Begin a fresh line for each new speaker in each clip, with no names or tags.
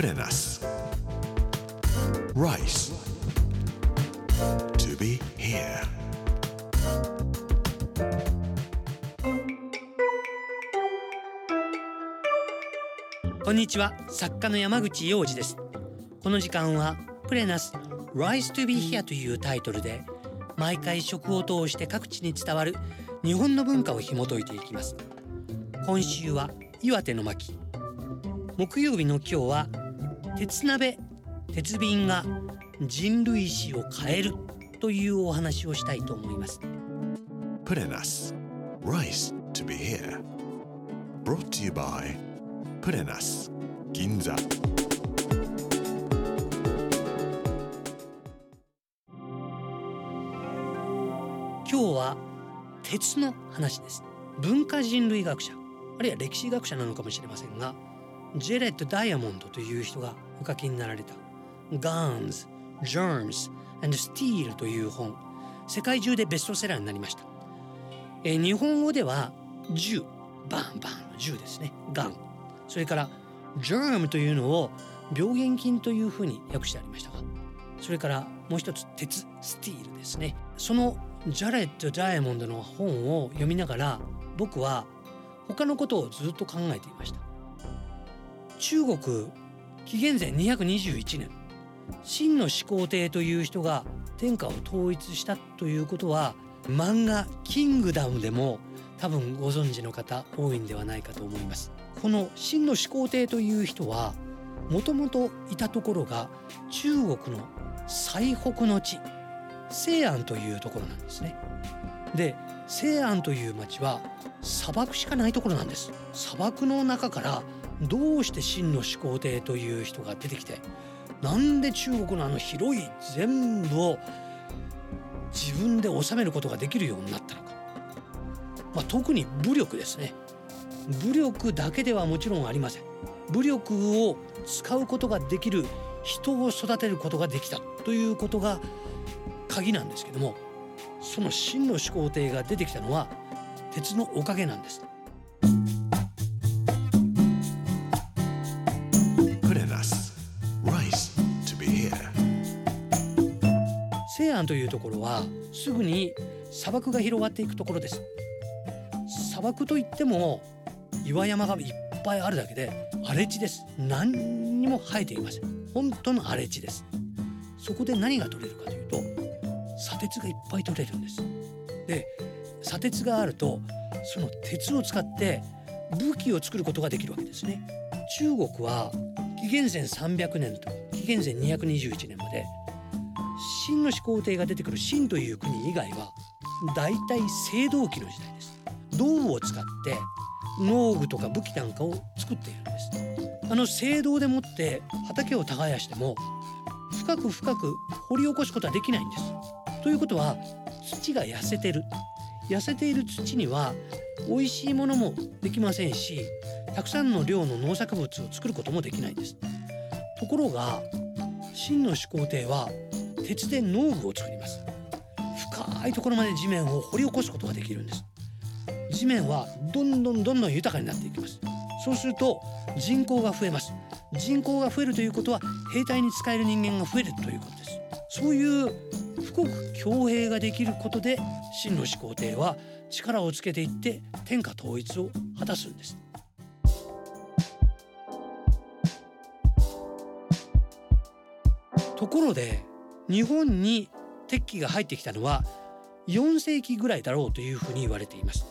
Put in us. Rice. To be here.
こんにちは作家の山口洋二ですこの時間はプレナス Rise to be here というタイトルで毎回食を通して各地に伝わる日本の文化を紐解いていきます今週は岩手の巻木曜日の今日は鉄鍋鉄瓶が人類史を変えるというお話をしたいと思います
Put in us. Rice to be here. Brought to you by in us. Ginza.
今日は鉄の話です文化人類学者あるいは歴史学者なのかもしれませんがジェレット・ダイヤモンドという人がお書きになられた「Guns, Germs and Steel」という本。世界中でベストセラーになりました、えー日本語では銃。バンバンの銃ですね。ガンそれから Germ というのを病原菌というふうに訳してありましたが。それからもう一つ鉄。スティールですね。そのジャレット・ダイヤモンドの本を読みながら僕は他のことをずっと考えていました。中国紀元前221年秦の始皇帝という人が天下を統一したということは漫画「キングダム」でも多分ご存知の方多いんではないかと思います。この秦の始皇帝という人はもともといたところが中国の最北の地西安というところなんですね。で西安という町は砂漠しかないところなんです。砂漠の中からどうして秦の始皇帝という人が出てきてなんで中国のあの広い全部を自分で治めることができるようになったのか、まあ、特に武力ですね。武力だけではもちろんありません。武力を使うことができる人を育てることができたということが鍵なんですけどもその秦の始皇帝が出てきたのは鉄のおかげなんです。西安というところはすぐに砂漠が広がっていくところです。砂漠といっても岩山がいっぱいあるだけで荒れ地です。何にも生えていません。本当の荒れ地です。そこで何が取れるかというと砂鉄がいっぱい取れるんです。で砂鉄があるとその鉄を使って武器を作ることができるわけですね。中国は紀元前300年と紀元前221年まで秦の始皇帝が出てくる秦という国以外は大体青銅器の時代です。銅を使って農具とか武器なんかを作っているんです。あの青銅でもって畑を耕しても深く深く掘り起こすことはできないんです。ということは土が痩せてる。痩せている土には美味しいものもできませんしたくさんの量の農作物を作ることもできないんです。ところが秦の始皇帝は鉄で農具を作ります。深いところまで地面を掘り起こすことができるんです。地面はどんどんどんどん豊かになっていきます。そうすると人口が増えます。人口が増えるということは兵隊に使える人間が増えるということです。そういう富国強兵ができることで秦の始皇帝は力をつけていって天下統一を果たすんです。ところで日本に鉄器が入ってきたのは4世紀ぐらいだろうというふうに言われています。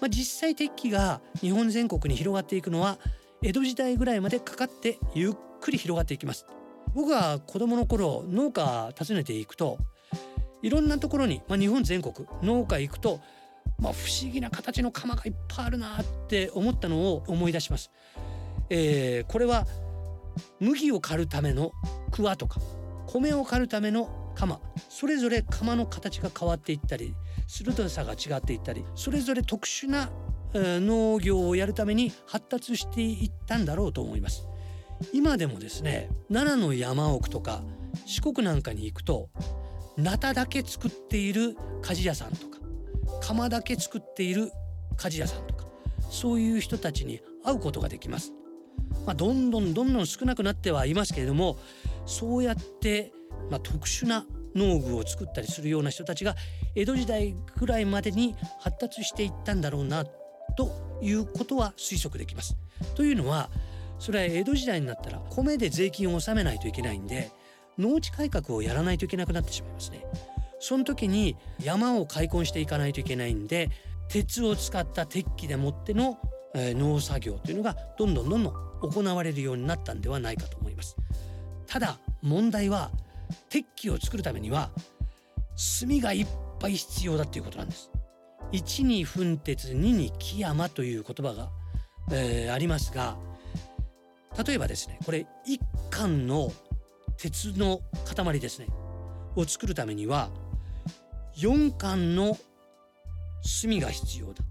まあ、実際鉄器が日本全国に広がっていくのは江戸時代ぐらいまでかかってゆっくり広がっていきます。僕が子供の頃農家訪ねていくといろんなところに、まあ、日本全国農家行くと、まあ、不思議な形の釜がいっぱいあるなって思ったのを思い出します。えーこれは麦を刈るための桑とか米を刈るための鎌。それぞれ釜の形が変わっていったり鋭さが違っていったりそれぞれ特殊な、農業をやるために発達していったんだろうと思います。今でもですね奈良の山奥とか四国なんかに行くとナタだけ作っている鍛冶屋さんとか釜だけ作っている鍛冶屋さんとかそういう人たちに会うことができます。まあ、どんどんどんどん少なくなってはいますけれどもそうやって、まあ、特殊な農具を作ったりするような人たちが江戸時代ぐらいまでに発達していったんだろうなということは推測できます。というのはそれは江戸時代になったら米で税金を納めないといけないんで農地改革をやらないといけなくなってしまいますね。その時に山を開墾していかないといけないんで鉄を使った鉄器でもっての、農作業というのがどんどんどんどん行われるようになったんではないかと思います。ただ問題は鉄器を作るためには炭がいっぱい必要だということなんです。1に粉鉄2に木山という言葉が、えー、ありますが例えばですねこれ1貫の鉄の塊ですねを作るためには4貫の炭が必要だ。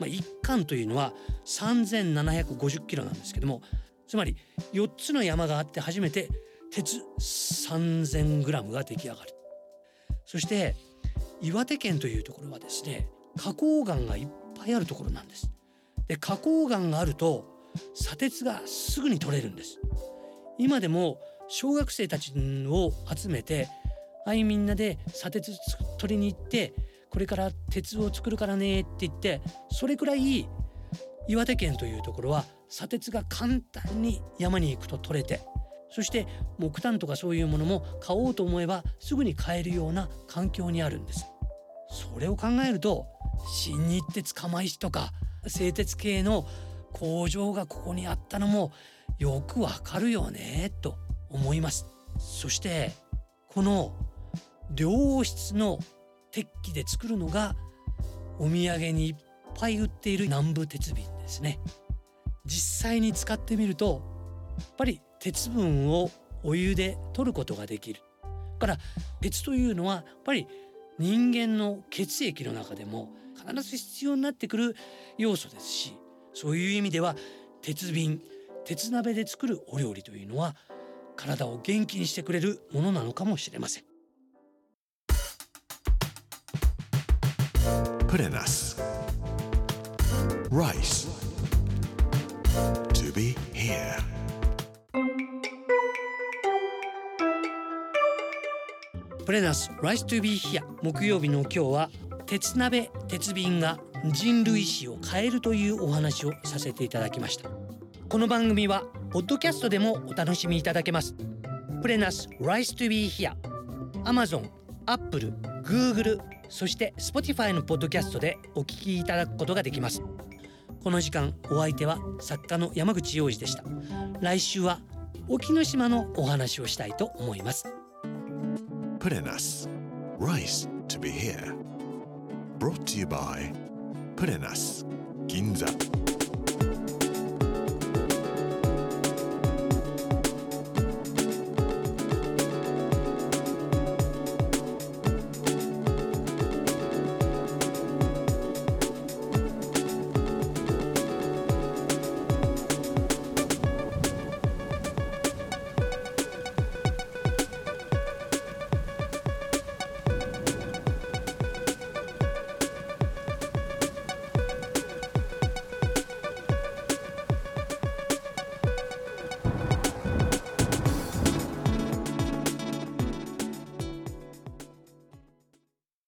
まあ、1貫というのは3750キロなんですけどもつまり4つの山があって初めて鉄3000グラムが出来上がる。そして岩手県というところはですね花崗岩がいっぱいあるところなんです。で花崗岩があると砂鉄がすぐに取れるんです。今でも小学生たちを集めてはいみんなで砂鉄取りに行ってこれから鉄を作るからねって言ってそれくらい岩手県というところは砂鉄が簡単に山に行くと取れてそして木炭とかそういうものも買おうと思えばすぐに買えるような環境にあるんです。それを考えると新日鉄釜石とか製鉄系の工場がここにあったのもよくわかるよねと思います。そしてこの良質の鉄器で作るのがお土産にいっぱい売っている南部鉄瓶ですね。実際に使ってみるとやっぱり鉄分をお湯で取ることができる。から鉄というのはやっぱり人間の血液の中でも必ず必要になってくる要素ですしそういう意味では鉄瓶鉄鍋で作るお料理というのは体を元気にしてくれるものなのかもしれません。
プレナス Rice.
プレナス Rice to be here. 木曜日の今日は鉄鍋鉄瓶が人類史を変えるというお話をさせていただきました。この番組はポッドキャストでもお楽しみいただけます。プレナス Rice to be here. Amazon、Apple、Google そして Spotify のポッドキャストでお聞きいただくことができます。この時間お相手は作家の山口洋二でした。来週は沖ノ島のお話をしたいと思います。
プレナス Rice to be here Brought to you by プレナス銀座